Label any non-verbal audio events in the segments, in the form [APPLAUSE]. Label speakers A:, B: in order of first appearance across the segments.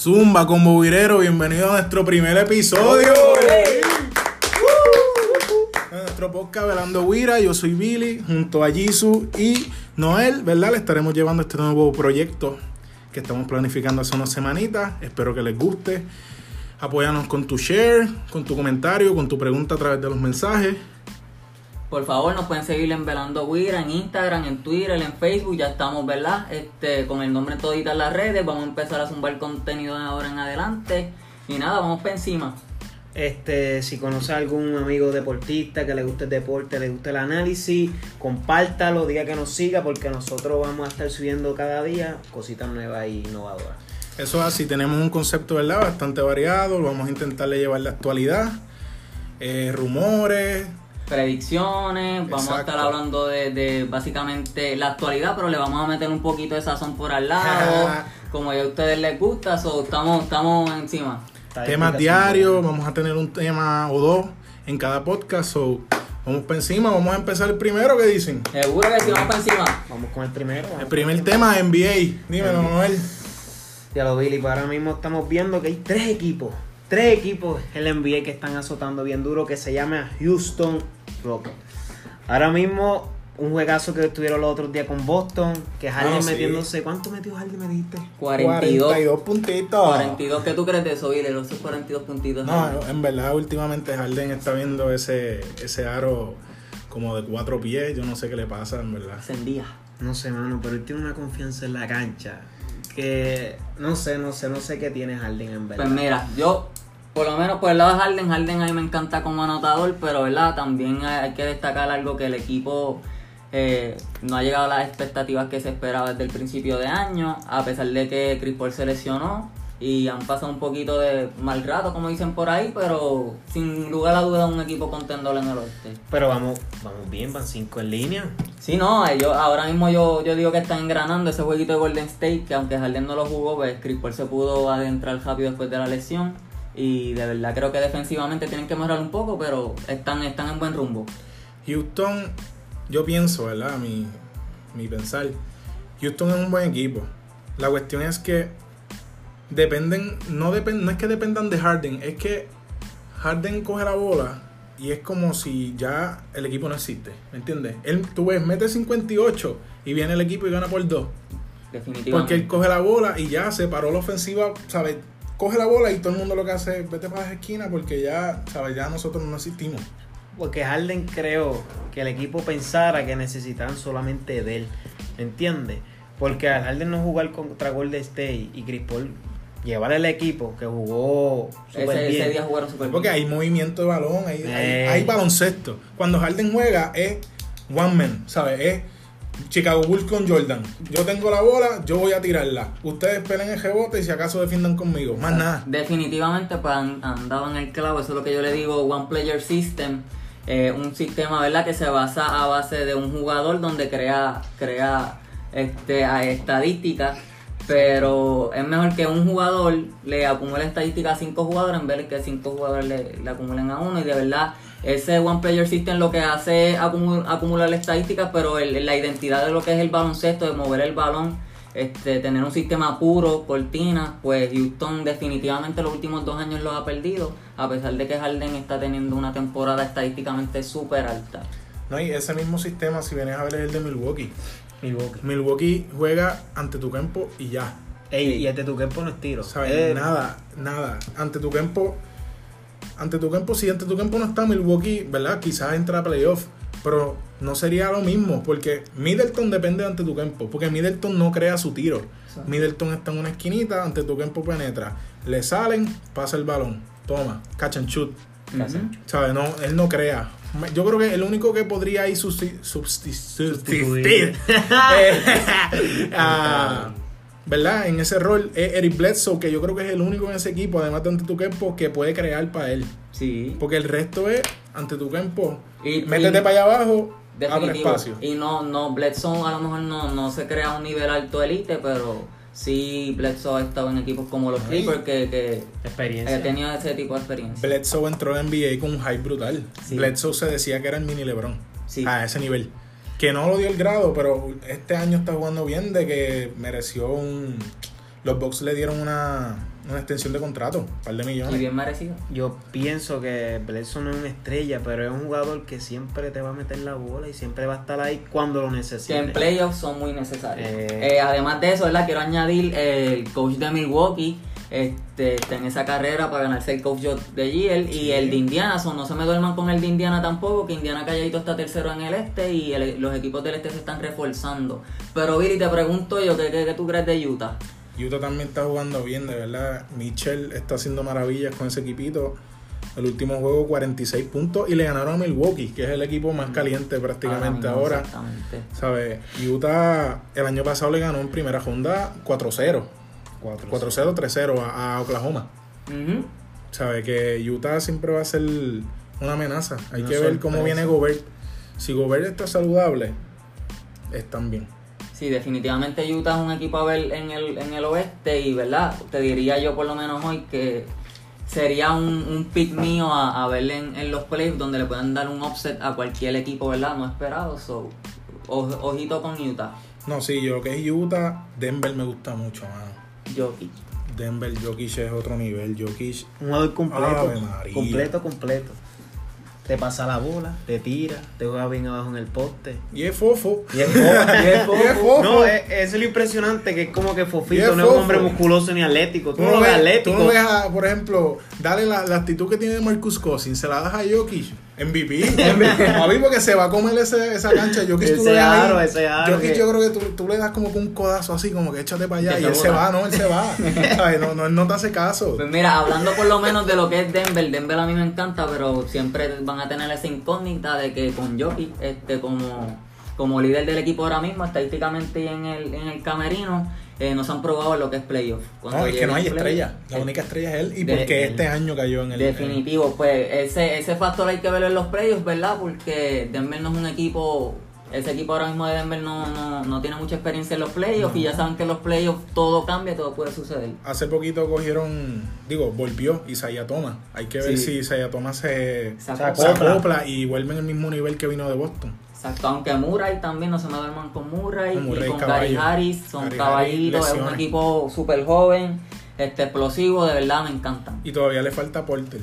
A: Zumba con Bobirero, bienvenido a nuestro primer episodio. En nuestro podcast Velando Huira, yo soy Billy, junto a Jisoo y Noel, ¿verdad? Le estaremos llevando este nuevo proyecto que estamos planificando hace unas semanitas. Espero que les guste. Apóyanos con tu share, con tu comentario, con tu pregunta a través de los mensajes.
B: Por favor, nos pueden seguir en Velando Guira, en Instagram, en Twitter, en Facebook. Ya estamos, ¿verdad? Este, con el nombre todita en las redes. Vamos a empezar a zumbar contenido de ahora en adelante. Y nada, vamos para encima.
C: Este, si conoce a algún amigo deportista que le guste el deporte, le guste el análisis, compártalo, diga que nos siga porque nosotros vamos a estar subiendo cada día cositas nuevas e innovadoras.
A: Eso es así, tenemos un concepto, ¿verdad? Bastante variado. Vamos a intentarle llevar la actualidad, eh, rumores,
B: predicciones, vamos a estar hablando de, de básicamente la actualidad, pero le vamos a meter un poquito de sazón por al lado, [LAUGHS] como ya a ustedes les gusta, so, estamos, estamos encima.
A: Temas diarios, vamos a tener un tema o dos en cada podcast. So, vamos para encima, vamos a empezar el primero que dicen.
B: Seguro que sí, vamos para encima.
C: Vamos con el primero.
A: El primer tema NBA. Dímelo, Noel.
C: Ya lo Billy, pues ahora mismo estamos viendo que hay tres equipos, tres equipos en el NBA que están azotando bien duro que se llama Houston Ahora mismo un juegazo que estuvieron los otros días con Boston, que Harden
A: Ah, sí.
C: metiéndose, ¿cuánto metió Harden me dijiste?
B: 42.
A: 42 puntitos.
B: 42, ¿qué tú crees de eso, Billy? Los 42 puntitos.
A: No, en verdad, últimamente Harden está viendo ese, ese aro como de cuatro pies. Yo no sé qué le pasa, en verdad.
B: Encendía.
C: No sé, mano, pero él tiene una confianza en la cancha que no sé, no sé, no sé qué tiene Harden en verdad.
B: Pues mira, yo, por lo menos por el lado de Harden, Harden a mí me encanta como anotador, pero verdad, también hay, que destacar algo que el equipo eh, no ha llegado a las expectativas que se esperaba desde el principio de año, a pesar de que Chris Paul se lesionó y han pasado un poquito de mal rato, como dicen por ahí, pero sin lugar a dudas un equipo contendor en el oeste.
C: Pero vamos, vamos bien, van cinco en línea.
B: Sí, no, ellos, ahora mismo yo, yo digo que están engranando ese jueguito de Golden State, que aunque Harden no lo jugó, pues Chris Paul se pudo adentrar rápido después de la lesión. Y de verdad creo que defensivamente tienen que mejorar un poco, pero están, están en buen rumbo.
A: Houston, yo pienso, ¿verdad? Mi, mi pensar. Houston es un buen equipo. La cuestión es que dependen, no, depend, no es que dependan de Harden, es que Harden coge la bola y es como si ya el equipo no existe. ¿Me entiendes? Él, tú ves, mete 58 y viene el equipo y gana por 2. Porque
B: Definitivamente.
A: él coge la bola y ya se paró la ofensiva, ¿sabes? Coge la bola y todo el mundo lo que hace es vete para la esquina porque ya, ¿sabes? Ya nosotros no existimos.
C: Porque Harden creo que el equipo pensara que necesitaban solamente de él. ¿Me entiendes? Porque al Harden no jugar contra Golden State y Chris Paul llevar el equipo que jugó súper
B: ese,
C: bien.
B: ese día jugaron bien.
A: Porque hay movimiento de balón, hay, hay-
C: Eh.
A: hay baloncesto. Cuando Harden juega es one man, ¿sabes? Es Chicago Bulls con Jordan. Yo tengo la bola, yo voy a tirarla. Ustedes peleen el rebote y si acaso defiendan conmigo. Más nada.
B: Definitivamente pues han, han dado en el clavo, eso es lo que yo le digo, One Player System, eh, un sistema verdad que se basa a base de un jugador donde crea, crea este, estadísticas, pero es mejor que un jugador le acumule estadísticas a cinco jugadores en vez de que cinco jugadores le, le acumulen a uno y de verdad ese One Player System lo que hace es acumu- acumular estadísticas, pero el- la identidad de lo que es el baloncesto, de mover el balón, este, tener un sistema puro, cortina, pues Houston definitivamente los últimos dos años los ha perdido, a pesar de que Harden está teniendo una temporada estadísticamente súper alta.
A: No, y ese mismo sistema, si vienes a ver, es el de Milwaukee.
C: Milwaukee.
A: Milwaukee juega ante tu campo y ya.
C: Ey, y este tu campo no es tiro.
A: ¿Sabes?
C: Eh,
A: Nada, nada. Ante tu campo, ante tu campo, si ante tu campo no está Milwaukee, ¿verdad? Quizás entra a playoff, pero no sería lo mismo, porque Middleton depende de ante tu campo, porque Middleton no crea su tiro.
B: Exacto.
A: Middleton está en una esquinita, ante tu campo penetra. Le salen, pasa el balón, toma, catch and shoot. ¿Sabes? No, él no crea. Yo creo que el único que podría ahí
C: Sustituir. [LAUGHS] [LAUGHS]
A: eh, a- [LAUGHS] ¿verdad? En ese rol es Eric Bledsoe, que yo creo que es el único en ese equipo, además de ante tu campo, que puede crear para él.
B: Sí.
A: Porque el resto es ante tu campo.
B: Y-
A: métete
B: y-
A: para allá abajo, abre espacio.
B: Y no, no, Bledsoe a lo mejor no, no se crea a un nivel alto elite, pero sí Bledsoe ha estado en equipos como los. Clippers que, que
C: Experiencia.
B: ha tenido ese tipo de experiencia.
A: Bledsoe entró en NBA con un hype brutal.
B: Sí.
A: Bledsoe se decía que era el mini LeBron.
B: Sí.
A: A ese nivel. Que no lo dio el grado, pero este año está jugando bien de que mereció un... Los Bucks le dieron una, una extensión de contrato, un par de
B: Y
A: millones.
B: bien merecido.
C: Yo pienso que Bledsoe no es una estrella, pero es un jugador que siempre te va a meter la bola y siempre va a estar ahí cuando lo
B: Que
C: necesite.
B: en playoffs son muy necesarios.
C: Eh.
B: Eh, además de eso, ¿verdad? Quiero añadir eh, el coach de Milwaukee. Este, está en esa carrera para ganarse el coach de GL y el de Indiana, so, no se me duerman con el de Indiana tampoco, que Indiana calladito está tercero en el este y el- los equipos del este se están reforzando. Pero Billy, te pregunto yo, ¿qué, qué, qué tú crees de Utah?
A: Utah también está jugando bien, de verdad. Mitchell está haciendo maravillas con ese equipito. El último juego 46 puntos y le ganaron a Milwaukee, que es el equipo más caliente prácticamente
B: Ahora
A: ahora.
B: Exactamente.
A: ¿Sabes? Utah el año pasado le ganó en primera ronda 4-0. 4-0, 3-0 a, a Oklahoma.
B: Ujú.
A: ¿Sabes? Que Utah siempre va a ser una amenaza. Hay
C: Una
A: que ver cómo viene Gobert. Si Gobert está saludable, están bien.
B: Sí, definitivamente Utah es un equipo a ver en el, en el oeste y, ¿verdad? Te diría yo por lo menos hoy que sería un, un pick mío a, a ver en, en los playoffs donde le puedan dar un offset a cualquier equipo, ¿verdad? No esperado. So, oj- ojito con Utah.
A: No, sí, yo lo que es Utah, Denver me gusta mucho, mano.
B: Jokic.
A: Denver, Jokic es otro nivel. Jokic
C: Un jugador completo. Completo, completo. Te pasa la bola, te tira, te juega bien abajo en el poste.
A: y es fofo.
C: Y es fofo, [LAUGHS] y es fofo.
A: Y es fofo.
C: No, es, es lo impresionante que es como que Fofito
A: es
C: no es un hombre musculoso ni atlético. Tú no ves
A: ves, tú
C: atlético.
A: no ves a, por ejemplo, dale la, la actitud que tiene Marcus Cousins, se la das a Jokic, MVP. Papi, porque se va a comer ese, esa cancha. Jokic tú
C: Ese
A: ahí.
C: aro, ese aro
A: Jokic
C: que-
A: yo creo que tú, tú le das como que un codazo así, como que échate para allá.
B: Que
A: Y él se va, no, él se va. [LAUGHS] ¿Sabes? No, no, él no te hace caso.
B: Pues mira, hablando por lo menos de lo que es Denver, Denver a mí me encanta, pero siempre van a tener esa incógnita de que con Jokic, este, como, como líder del equipo ahora mismo, estadísticamente y en el, en el camerino, eh, no se han probado lo que es playoff. Cuando
A: No, es que no hay estrella. La
B: eh,
A: única estrella es él. Y porque este año cayó en el.
B: Definitivo, pues ese, ese factor hay que verlo en los playoffs, ¿verdad? Porque Denver no es un equipo, ese equipo ahora mismo de Denver no, no, no tiene mucha experiencia en los playoffs y ya saben que en los playoffs todo cambia, todo puede suceder.
A: Hace poquito cogieron, digo, volvió Isaiah Thomas. Hay que ver
B: Sí.
A: si Isaiah Thomas se,
B: Se
A: se
B: acopla.
A: acopla y vuelve en el mismo nivel que vino de Boston.
B: Exacto, aunque Murray también, no se me duerman con Murray, y con. Gary Harris, son
A: Gary
B: caballitos,
A: Harris,
B: es un equipo súper joven, este explosivo, de verdad me encantan.
A: Y todavía le falta Porter.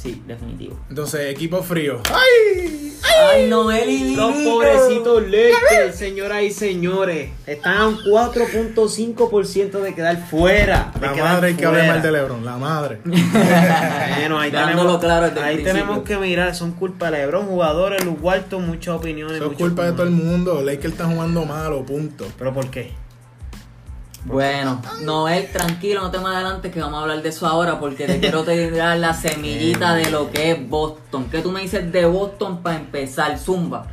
B: Sí, definitivo.
A: Entonces, equipo frío. ¡Ay!
B: Ay, Noel y
C: Los pobrecitos Lakers, señoras y señores, están a un 4.5% de quedar fuera. De
A: La
C: quedar
A: madre hay que hablar
C: fuera.
A: mal de LeBron. La madre. [LAUGHS]
C: Bueno, ahí
B: Dándolo
C: tenemos,
B: claro
C: ahí
B: principio.
C: tenemos que mirar, son culpa de LeBron, jugadores, Luke Walton, muchas opiniones. Muchos
A: culpa de todo el mundo. Lakers está jugando malo, punto.
C: ¿Pero por qué?
B: Bueno, Noel, tranquilo, no te me adelantes que vamos a hablar de eso ahora porque te quiero tirar la semillita de lo que es Boston. ¿Qué tú me dices de Boston para empezar? Zumba.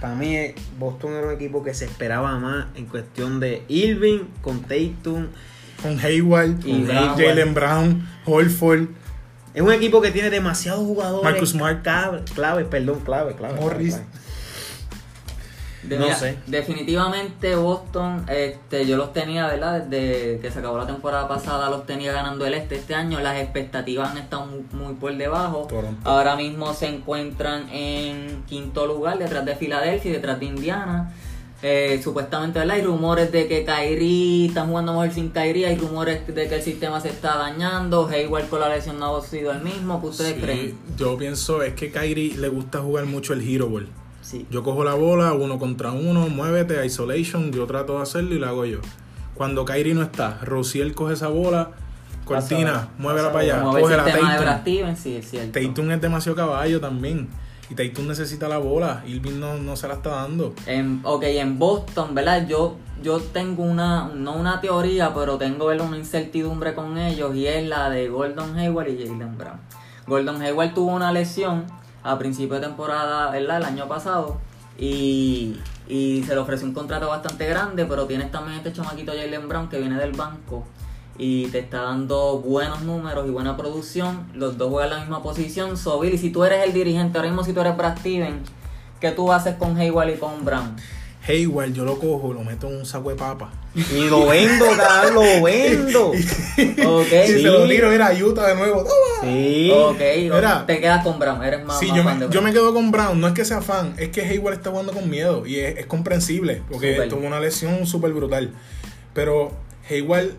C: Para mí, Boston era un equipo que se esperaba más en cuestión de Irving con Tatum.
A: Con Hayward, con
B: Brown.
A: Jalen Brown, Holford,
C: Es un equipo que tiene demasiados jugadores.
A: Marcus Smart.
C: Clave, clave, perdón, clave, clave.
A: Morris.
C: clave, clave.
B: De-
C: No
B: mira,
C: sé.
B: Definitivamente Boston, este, yo los tenía, ¿verdad? Desde que se acabó la temporada pasada los tenía ganando el este. Este año las expectativas han estado muy, muy por debajo.
A: Toronto.
B: Ahora mismo se encuentran en quinto lugar, detrás de Filadelfia y detrás de Indiana. Eh, supuestamente, ¿verdad? Hay rumores de que Kyrie está jugando mejor sin Kyrie. Hay rumores de que el sistema se está dañando. Hayward con la lesión no ha sido el mismo. ¿Qué ustedes
A: Sí,
B: creen?
A: yo pienso es que Kyrie le gusta jugar mucho el hero ball.
B: Sí.
A: Yo cojo la bola, uno contra uno, muévete, isolation, yo trato de hacerlo y lo hago yo. Cuando Kyrie no está, Rociel coge esa bola, cortina,
C: Pasa-
A: muévela para allá, coge la Tatum.
B: Sí.
A: Tatum es demasiado caballo también. Y Tatum necesita la bola, Irving no, no se la está dando.
B: En, ok, en Boston, ¿verdad? Yo, yo tengo una, no una teoría, pero tengo ¿verdad? una incertidumbre con ellos y es la de Gordon Hayward y Jalen Brown. Gordon Hayward tuvo una lesión a principio de temporada, ¿verdad? El año pasado y, y se le ofreció un contrato bastante grande, pero tienes también este chamaquito Jalen Brown que viene del banco y te está dando buenos números y buena producción. Los dos juegan la misma posición. So, Billy, si tú eres el dirigente, ahora mismo si tú eres Brad Steven, ¿qué tú haces con Hayward y con Brown?
A: Hayward, yo lo cojo, lo meto en un saco de papa.
C: Y lo vendo, cabrón, lo vendo. [LAUGHS]
B: Ok,
A: Y
C: Sí.
A: se lo tiro, era Utah de nuevo. ¡Toma!
C: Sí.
B: ok,
A: Mira.
B: te quedas con Brown, eres más,
A: Sí,
B: más
A: yo
B: fan
A: me,
B: de
A: yo
B: Brown.
A: me quedo con Brown. No es que sea fan, es que Hayward está jugando con miedo. Y es, es comprensible, porque tuvo una lesión súper brutal. Pero Hayward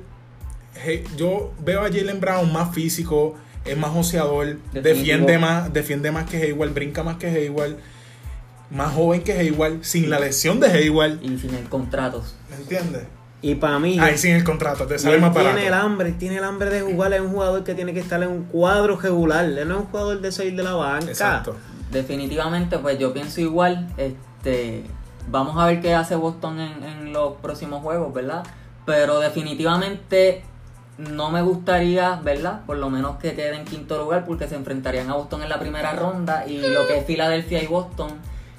A: Hey, yo veo a Jalen Brown más físico, es más joseador,
B: Definitivo.
A: defiende más, defiende más que Hayward, brinca más que Hayward, más joven que Hayward, sin la lesión de Hayward.
B: Y sin el contratos.
A: ¿Me entiendes?
C: Y para mí,
A: Ahí sin el contrato, te sale más
C: tiene
A: barato.
C: el hambre, tiene el hambre de jugar, es un jugador que tiene que estar en un cuadro regular, él no es un jugador de salir de la banca.
A: Exacto.
B: Definitivamente, pues yo pienso igual. Este, vamos a ver qué hace Boston en, en los próximos juegos, ¿verdad? Pero definitivamente no me gustaría, ¿verdad? Por lo menos que quede en quinto lugar porque se enfrentarían a Boston en la primera ronda y lo que es Filadelfia y Boston,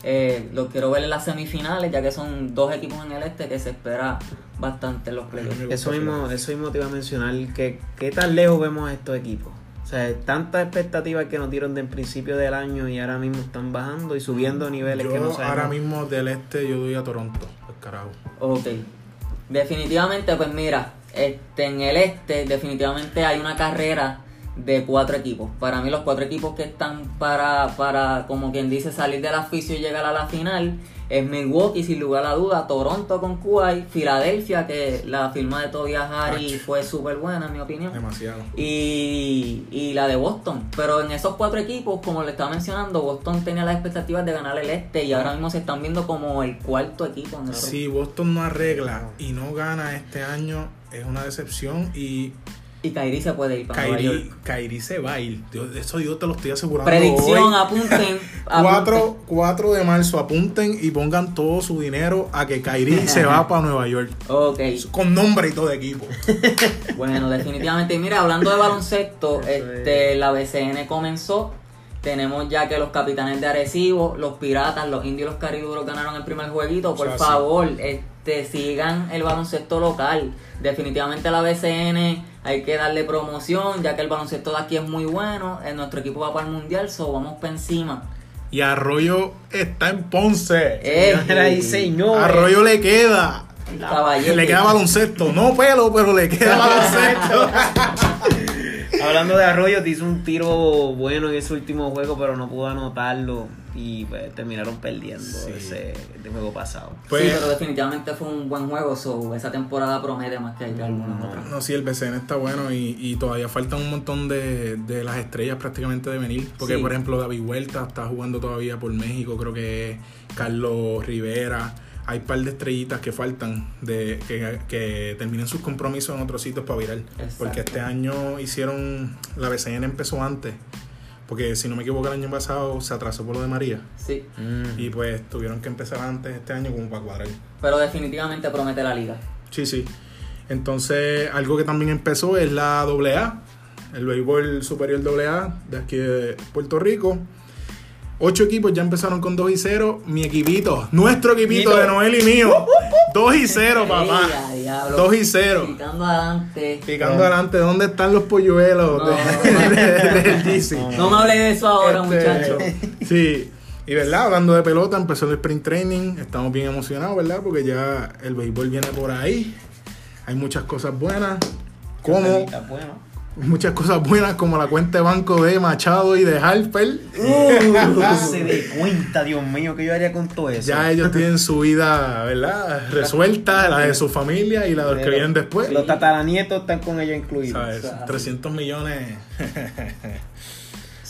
B: eh, lo quiero ver en las semifinales, ya que son dos equipos en el este que se espera bastante en los playoffs.
C: Eso mismo, eso mismo te iba a mencionar, que qué tan lejos vemos a estos equipos. O sea, tantas expectativas que nos dieron del principio del año y ahora mismo están bajando y subiendo niveles que no
A: Yo
C: sabemos.
A: ahora mismo del este yo doy a Toronto, al carajo.
B: Ok. Definitivamente, pues mira, este, en el este definitivamente hay una carrera de cuatro equipos. Para mí los cuatro equipos que están para, para como quien dice, salir del aficio y llegar a la final es Milwaukee, sin lugar a duda, Toronto con Kuwait, Filadelfia, que la firma de Tobias Harris fue súper buena, en mi opinión.
A: Demasiado.
B: Y, y la de Boston. Pero en esos cuatro equipos, como le estaba mencionando, Boston tenía las expectativas de ganar el este y ahora mismo se están viendo como el cuarto equipo. en el
A: Si Boston no arregla y no gana este año, es una decepción y
B: Y Kyrie se puede ir para Nueva
A: Kyrie,
B: York.
A: Kyrie se va a ir. Dios, eso yo te lo estoy asegurando.
B: Predicción,
A: hoy.
B: apunten.
A: 4, [LAUGHS]
B: apunten.
A: 4 de marzo, apunten y pongan todo su dinero a que Kyrie se va para Nueva York.
B: Ok,
A: Con nombre y todo de equipo. [LAUGHS]
B: bueno, definitivamente. Y mira, hablando de baloncesto, este, la BCN comenzó. Tenemos ya que los capitanes de Arecibo, los piratas, los indios y los cariduros ganaron el primer jueguito. Por
A: O sea, sí.
B: favor, este, sigan el baloncesto local. Definitivamente la BCN hay que darle promoción, ya que el baloncesto de aquí es muy bueno. Eh, nuestro equipo va para el mundial, so vamos para encima.
A: Y Arroyo está en Ponce.
B: Eh,
C: y señores.
A: Arroyo le queda.
B: caballete.
A: Le queda baloncesto. No pelo, pero le queda [LAUGHS] baloncesto.
C: Hablando de Arroyo, te hizo un tiro bueno en ese último juego, pero no pudo anotarlo y pues, terminaron perdiendo
A: Sí.
C: ese de juego pasado.
A: Pues-
B: sí, pero definitivamente fue un buen juego. So, esa temporada promete más que algunas otras.
A: No, sí, el BCN está bueno y, y todavía faltan un montón de, de las estrellas prácticamente de venir. Porque,
B: Sí.
A: por ejemplo, David Huerta está jugando todavía por México, creo que es Carlos Rivera. Hay un par de estrellitas que faltan de que, que terminen sus compromisos en otros sitios para virar.
B: Exacto.
A: Porque este año hicieron. La BCN empezó antes. Porque si no me equivoco, el año pasado se atrasó por lo de María.
B: Sí,
A: Y pues tuvieron que empezar antes este año como para cuadrar.
B: pero definitivamente promete la liga.
A: Sí, sí. Entonces, algo que también empezó es la AA, el béisbol superior AA de aquí de Puerto Rico. Ocho equipos ya empezaron con 2 y 0. Mi equipito, nuestro equipito de Noel y mío. 2 y 0, papá.
B: Ey, a diablo.
A: 2 y 0.
B: Picando adelante.
A: Picando adelante, ¿dónde están los polluelos
B: No,
A: de-
B: no, no.
A: de- del GC?
B: No me hable de eso ahora,
A: Este,
B: muchacho.
A: Sí. Y verdad, hablando de pelota, empezó el sprint training. Estamos bien emocionados, ¿verdad? Porque ya el béisbol viene por ahí. Hay muchas cosas buenas. Como
C: Bueno.
A: Muchas cosas buenas como la cuenta de banco de Machado y de Harper.
C: se de cuenta, Dios mío, que yo haría con todo eso.
A: Ya ellos tienen su vida, ¿verdad? Resuelta, la de su familia y la de los que vienen después.
C: Los tataranietos están con ellos incluidos.
A: ¿Sabes? 300 millones. [LAUGHS]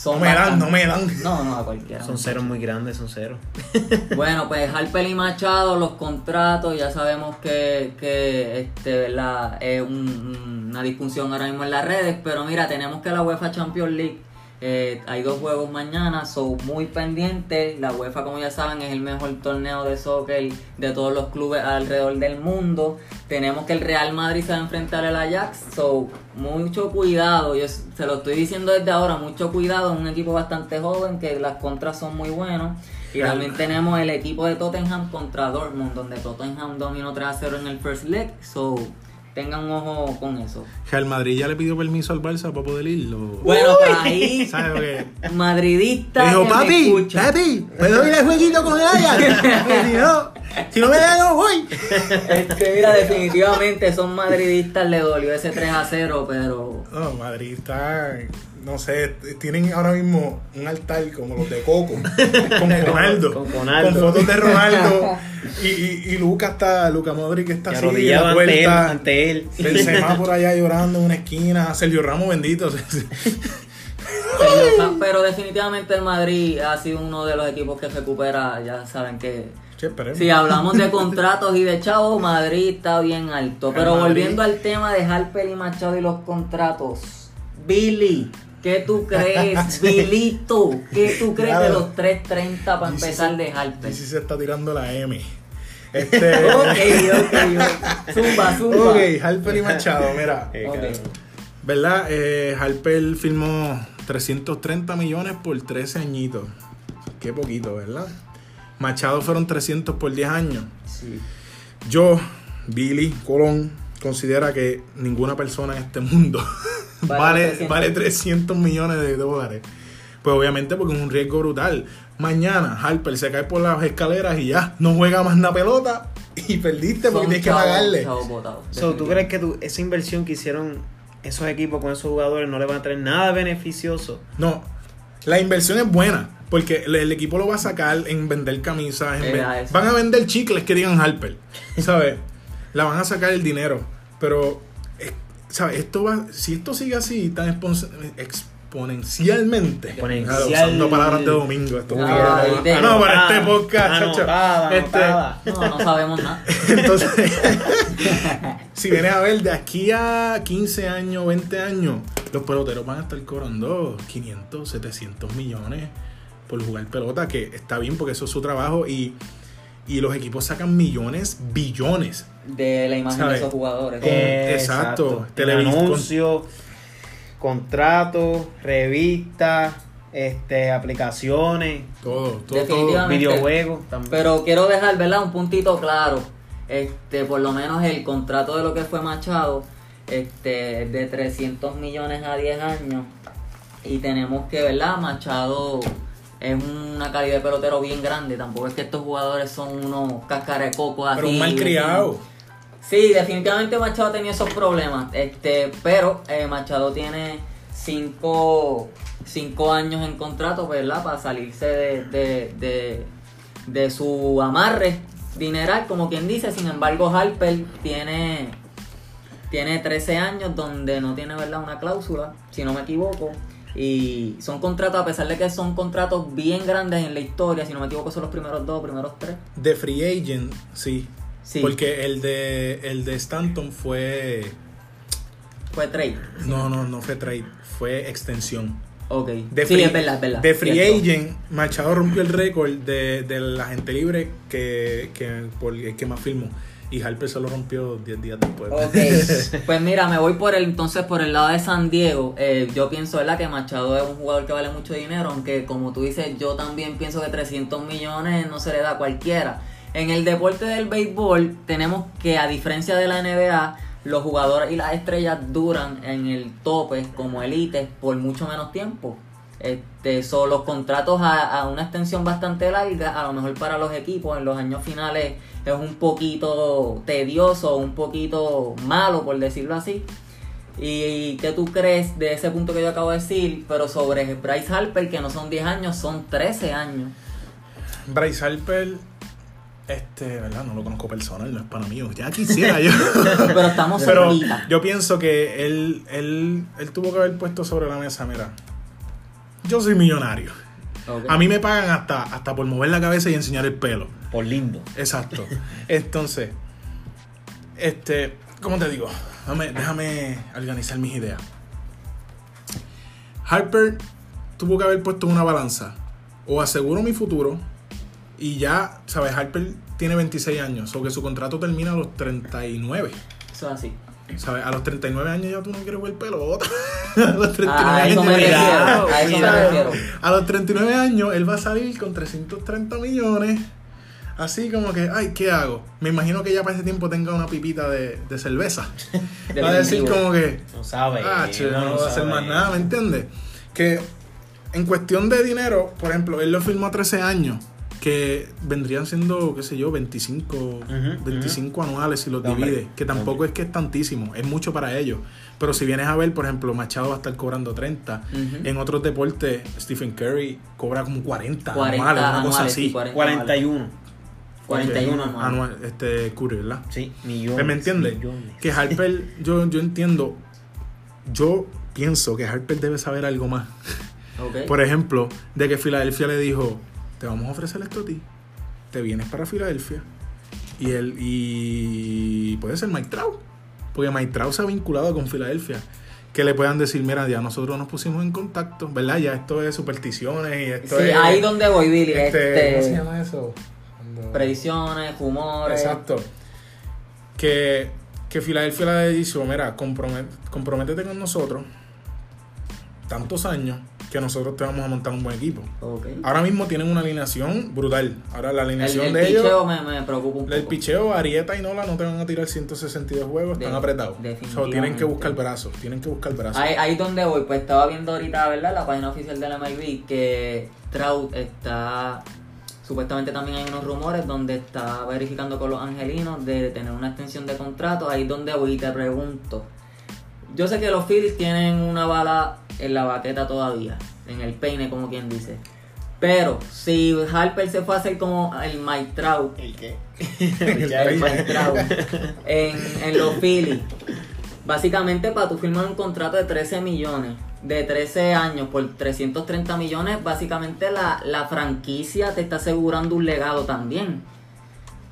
B: Son
A: No me dan, no me dan.
B: No, no, a cualquiera.
C: Son ceros muy grandes, son ceros. [LAUGHS]
B: Bueno, pues Harper y Machado, los contratos, ya sabemos que, que este, ¿verdad? es un- una discusión ahora mismo en las redes, pero mira, tenemos que la UEFA Champions League, eh, hay dos juegos mañana, son muy pendientes, la UEFA como ya saben es el mejor torneo de soccer de todos los clubes alrededor del mundo, tenemos que el Real Madrid se va a enfrentar al Ajax, so mucho cuidado, yo se lo estoy diciendo desde ahora, mucho cuidado, es un equipo bastante joven que las contras son muy buenos. Y también tenemos el equipo de Tottenham contra Dortmund, donde Tottenham dominó 3 a 0 en el first leg. So, tengan un ojo con eso.
A: Real Madrid ya le pidió permiso al Barça para poder irlo.
B: Bueno, pues ahí, [LAUGHS]
A: ¿Sabes qué?
B: madridista.
A: Dijo, papi,
B: escucha".
A: papi, ¿puedo ir al jueguito con el Ajax? Si no, si no me dan, no voy. [LAUGHS]
B: Este, mira, definitivamente son madridistas, le dolió ese 3 a 0, pero.
A: No, Madrid está, no sé, tienen ahora mismo un altar como los de Coco, [LAUGHS] con Ronaldo,
C: Con
A: fotos de Ronaldo Y, y, y Luca está, Luca Modric está
C: Que
A: así en la
C: ante él,
A: puerta.
C: ante él.
A: Benzema [LAUGHS] por allá llorando en una esquina. Sergio Ramos bendito. [LAUGHS]
B: Pero, pero definitivamente el Madrid ha sido uno de los equipos que recupera, ya saben que si hablamos de contratos y de chavos, Madrid está bien alto. Pero volviendo al tema de Harper y Machado y los contratos, Billy, ¿qué tú crees? [LAUGHS] Bilito, ¿qué tú crees de los 3.30 para empezar de Harper?
A: GC se está tirando la M. Este. [LAUGHS]
B: Ok, ok, ok. Zumba, zumba.
A: ok, Harper y Machado, mira. [LAUGHS]
C: Eh,
B: Ok.
C: cabrón.
A: ¿Verdad? Eh, Harper firmó 330 millones por 13 añitos. Qué poquito, ¿verdad? Machado fueron 300 por 10 años.
B: Sí.
A: Yo, Billy Colón, considera que ninguna persona en este mundo [LAUGHS]
B: Vale
A: vale,
B: 300.
A: vale 300 millones de dólares. Pues obviamente porque es un riesgo brutal. Mañana Harper se cae por las escaleras y ya no juega más una pelota y perdiste porque
B: Son
A: tienes que pagarle.
B: chavos botados,
C: So, ¿Tú crees que tú- esa inversión que hicieron esos equipos con esos jugadores no le van a traer nada beneficioso?
A: No, la inversión es buena. Porque el, el equipo lo va a sacar en vender camisas. en ven- van a vender chicles que digan Harper. ¿Sabes? la van a sacar el dinero. Pero, ¿sabes? Esto va, si esto sigue así tan expon- exponencialmente.
C: Exponencial.
A: Usando palabras de domingo. Esto que-
B: de-
A: Ah, no, para este podcast, chacho.
C: anotada,
A: Este.
B: No, no sabemos nada. [LAUGHS]
A: entonces, [LAUGHS] si vienes a ver, de aquí a 15 años, 20 años, los peloteros van a estar cobrando 500, 700 millones por jugar pelota, que está bien porque eso es su trabajo y, y los equipos sacan millones, billones.
B: De la imagen
A: ¿Sabes?
B: de esos jugadores.
A: Con-
C: Eh,
A: exacto. Televis-
C: anuncios, contratos, revistas, este, aplicaciones,
A: Todo, todo,
C: videojuegos también.
B: Pero quiero dejar, ¿verdad? Un puntito claro. Este, por lo menos el contrato de lo que fue Machado, este, de 300 millones a 10 años. Y tenemos que, ¿verdad? Machado es una calidad de pelotero bien grande. Tampoco es que estos jugadores son unos cascarecocos así.
A: Pero un malcriado.
B: Sí, definitivamente Machado ha tenido esos problemas. Este, pero eh, Machado tiene cinco, cinco años en contrato, ¿verdad? Para salirse de, de, de, de su amarre dineral, como quien dice. Sin embargo, Harper tiene, tiene 13 años donde no tiene, ¿verdad? Una cláusula, si no me equivoco. Y son contratos, a pesar de que son contratos bien grandes en la historia, si no me equivoco, son los primeros dos, primeros tres.
A: De free agent, sí.
B: Sí.
A: Porque el de, el de Stanton fue...
B: Fue trade.
A: No, no, no fue trade, fue extensión.
B: Ok.
A: De
B: sí,
A: free,
B: es verdad, es verdad.
A: De free
B: Cierto.
A: agent, Machado rompió el récord de, de la gente libre que, que, por el que más firmó. Y Harper solo rompió 10 días después.
B: Ok, [LAUGHS] pues mira, me voy por el entonces por el lado de San Diego. Eh, yo pienso ¿verdad? que Machado es un jugador que vale mucho dinero, aunque como tú dices, yo también pienso que 300 millones no se le da a cualquiera. En el deporte del béisbol tenemos que a diferencia de la NBA, los jugadores y las estrellas duran en el tope como élites por mucho menos tiempo. Este, son los contratos a, a una extensión bastante larga, a lo mejor para los equipos en los años finales es un poquito tedioso, un poquito malo, por decirlo así. ¿Y qué tú crees de ese punto que yo acabo de decir? Pero sobre Bryce Harper, que no son 10 años, son 13 años.
A: Bryce Harper, este, ¿verdad? No lo conozco personal, no es para mí. Ya quisiera yo. [LAUGHS]
B: Pero estamos
A: Pero yo pienso que él, él, él tuvo que haber puesto sobre la mesa, mira, yo soy millonario. A mí me pagan hasta, hasta por mover la cabeza y enseñar el pelo.
C: Por lindo.
A: Exacto. [LAUGHS] Entonces, este, ¿cómo te digo? Déjame, déjame organizar mis ideas. Harper tuvo que haber puesto una balanza. O aseguro mi futuro. Y ya, ¿sabes? Harper tiene 26 años. O que su contrato termina a los 39.
B: Eso es así.
A: ¿Sabes? A los 39 años ya tú no quieres ver pelota. [LAUGHS] a los 39
B: A eso
A: años.
B: me refiero.
C: cuidado,
B: A eso me
C: cuidado.
B: refiero.
A: A los 39 años él va a salir con 330 millones. Así como que, ay, ¿qué hago? Me imagino que ya para ese tiempo tenga una pipita de, de cerveza. [LAUGHS] Va a decir como que,
C: No sabe.
A: ah, che, no,
C: no
A: va a hacer más nada, ¿me entiendes? Que en cuestión de dinero, por ejemplo, él lo firmó a 13 años, que vendrían siendo, qué sé yo, 25, 25 anuales si los divides, que tampoco es que es tantísimo, es mucho para ellos. Pero si vienes a ver, por ejemplo, Machado va a estar cobrando 30.
B: Ujú.
A: En otros deportes, Stephen Curry cobra como 40,
B: 40
A: anuales, una cosa
B: anuales,
A: así.
B: sí, 40
C: 41.
B: 41 anual.
A: anual, este, Curry, ¿verdad?
C: Sí, millones.
A: ¿Me entiendes?
C: millones.
A: Que Harper, [LAUGHS] yo, yo entiendo, yo pienso que Harper debe saber algo más. Por ejemplo, de que Filadelfia le dijo, te vamos a ofrecer esto a ti, te vienes para Filadelfia. Y él, y puede ser Mike Trout, porque Mike Trout se ha vinculado con Filadelfia. Que le puedan decir, mira, ya nosotros nos pusimos en contacto, ¿verdad? Ya esto es supersticiones y esto
B: Sí,
A: es...
B: ahí donde voy, Billy.
A: este,
B: Este,
A: ¿Cómo se llama eso? Cuando-
B: predicciones, humores.
A: Exacto. Que, que Filadelfia le dicho, mira, compromet- comprométete con nosotros tantos años que nosotros te vamos a montar un buen equipo. Ahora mismo tienen una alineación brutal. Ahora la
B: El,
A: alineación
B: el
A: de
B: picheo
A: ellos,
B: me, me preocupa un
A: el
B: poco.
A: picheo, Arieta y Nola no te van a tirar 162 juegos, están
B: De-
A: apretados. So, tienen que buscar brazos, tienen que buscar brazos.
B: Ahí, ahí donde voy, pues estaba viendo ahorita, ¿verdad? La página oficial de la MLB que Trout está. Supuestamente también hay unos rumores donde está verificando con los angelinos de tener una extensión de contrato. Ahí donde voy y te pregunto. Yo sé que los Phillies tienen una bala en la baqueta todavía, en el peine, como quien dice. Pero si Harper se fue a hacer como el Mike Trout,
C: ¿El qué? [LAUGHS]
B: el Mike Trout, en, en los Phillies. Básicamente, para tú firmar un contrato de 13 millones, de 13 años por 330 millones, básicamente la, la franquicia te está asegurando un legado también.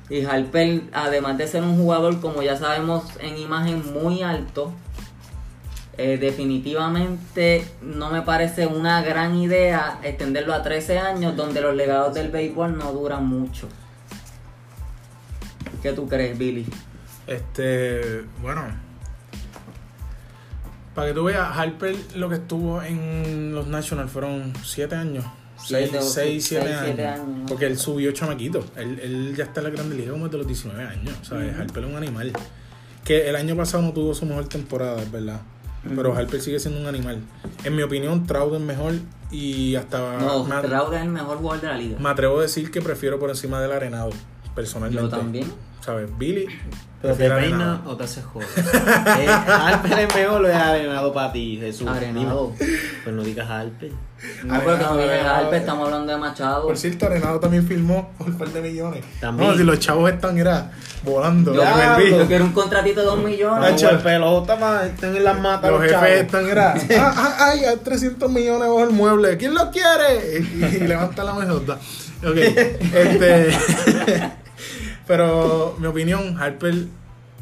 B: Y Harper, además de ser un jugador, como ya sabemos, en imagen muy alto, eh, definitivamente no me parece una gran idea extenderlo a 13 años, donde los legados del béisbol no duran mucho. ¿Qué tú crees, Billy?
A: Este, bueno. Para que tú veas, Harper lo que estuvo en los Nationals fueron 7 años.
B: Siete
A: 6,
B: o-
A: 6, 7
B: seis,
A: años.
B: siete años, ¿no?
A: Porque él subió chamaquito. Él, él ya está en la Grande Liga como desde los 19 años. ¿sabes? Harper es un animal. Que el año pasado no tuvo su mejor temporada, es verdad. Pero Harper sigue siendo un animal. En mi opinión, Trout es mejor y hasta
B: No, Trout es el mejor jugador de la liga.
A: me atrevo a decir que prefiero por encima del Arenado, personalmente.
B: Yo también.
A: ¿Sabes? Billy.
C: Pero te peina o te haces joder. [LAUGHS] eh, Harper es mejor o es arenado para ti, Jesús.
B: Arenado.
C: Pues no digas Harper.
B: No, porque no dije
A: Arenado,
B: Harper,
A: eh.
B: estamos hablando de Machado.
A: Por cierto, Arenado también filmó por un par de millones.
C: También.
A: No, si los chavos están, era volando.
B: Yo, yo quiero un contratito de 2 millones.
C: El pelota más están en las matas
A: Los
C: los,
A: jefes
C: chavos.
A: están, era. "Ah, ah, ay, hay 300 millones bajo el mueble. ¿Quién lo quiere? Y, y levanta la mejota. Ok. [LAUGHS] Este. Pero mi opinión, Harper,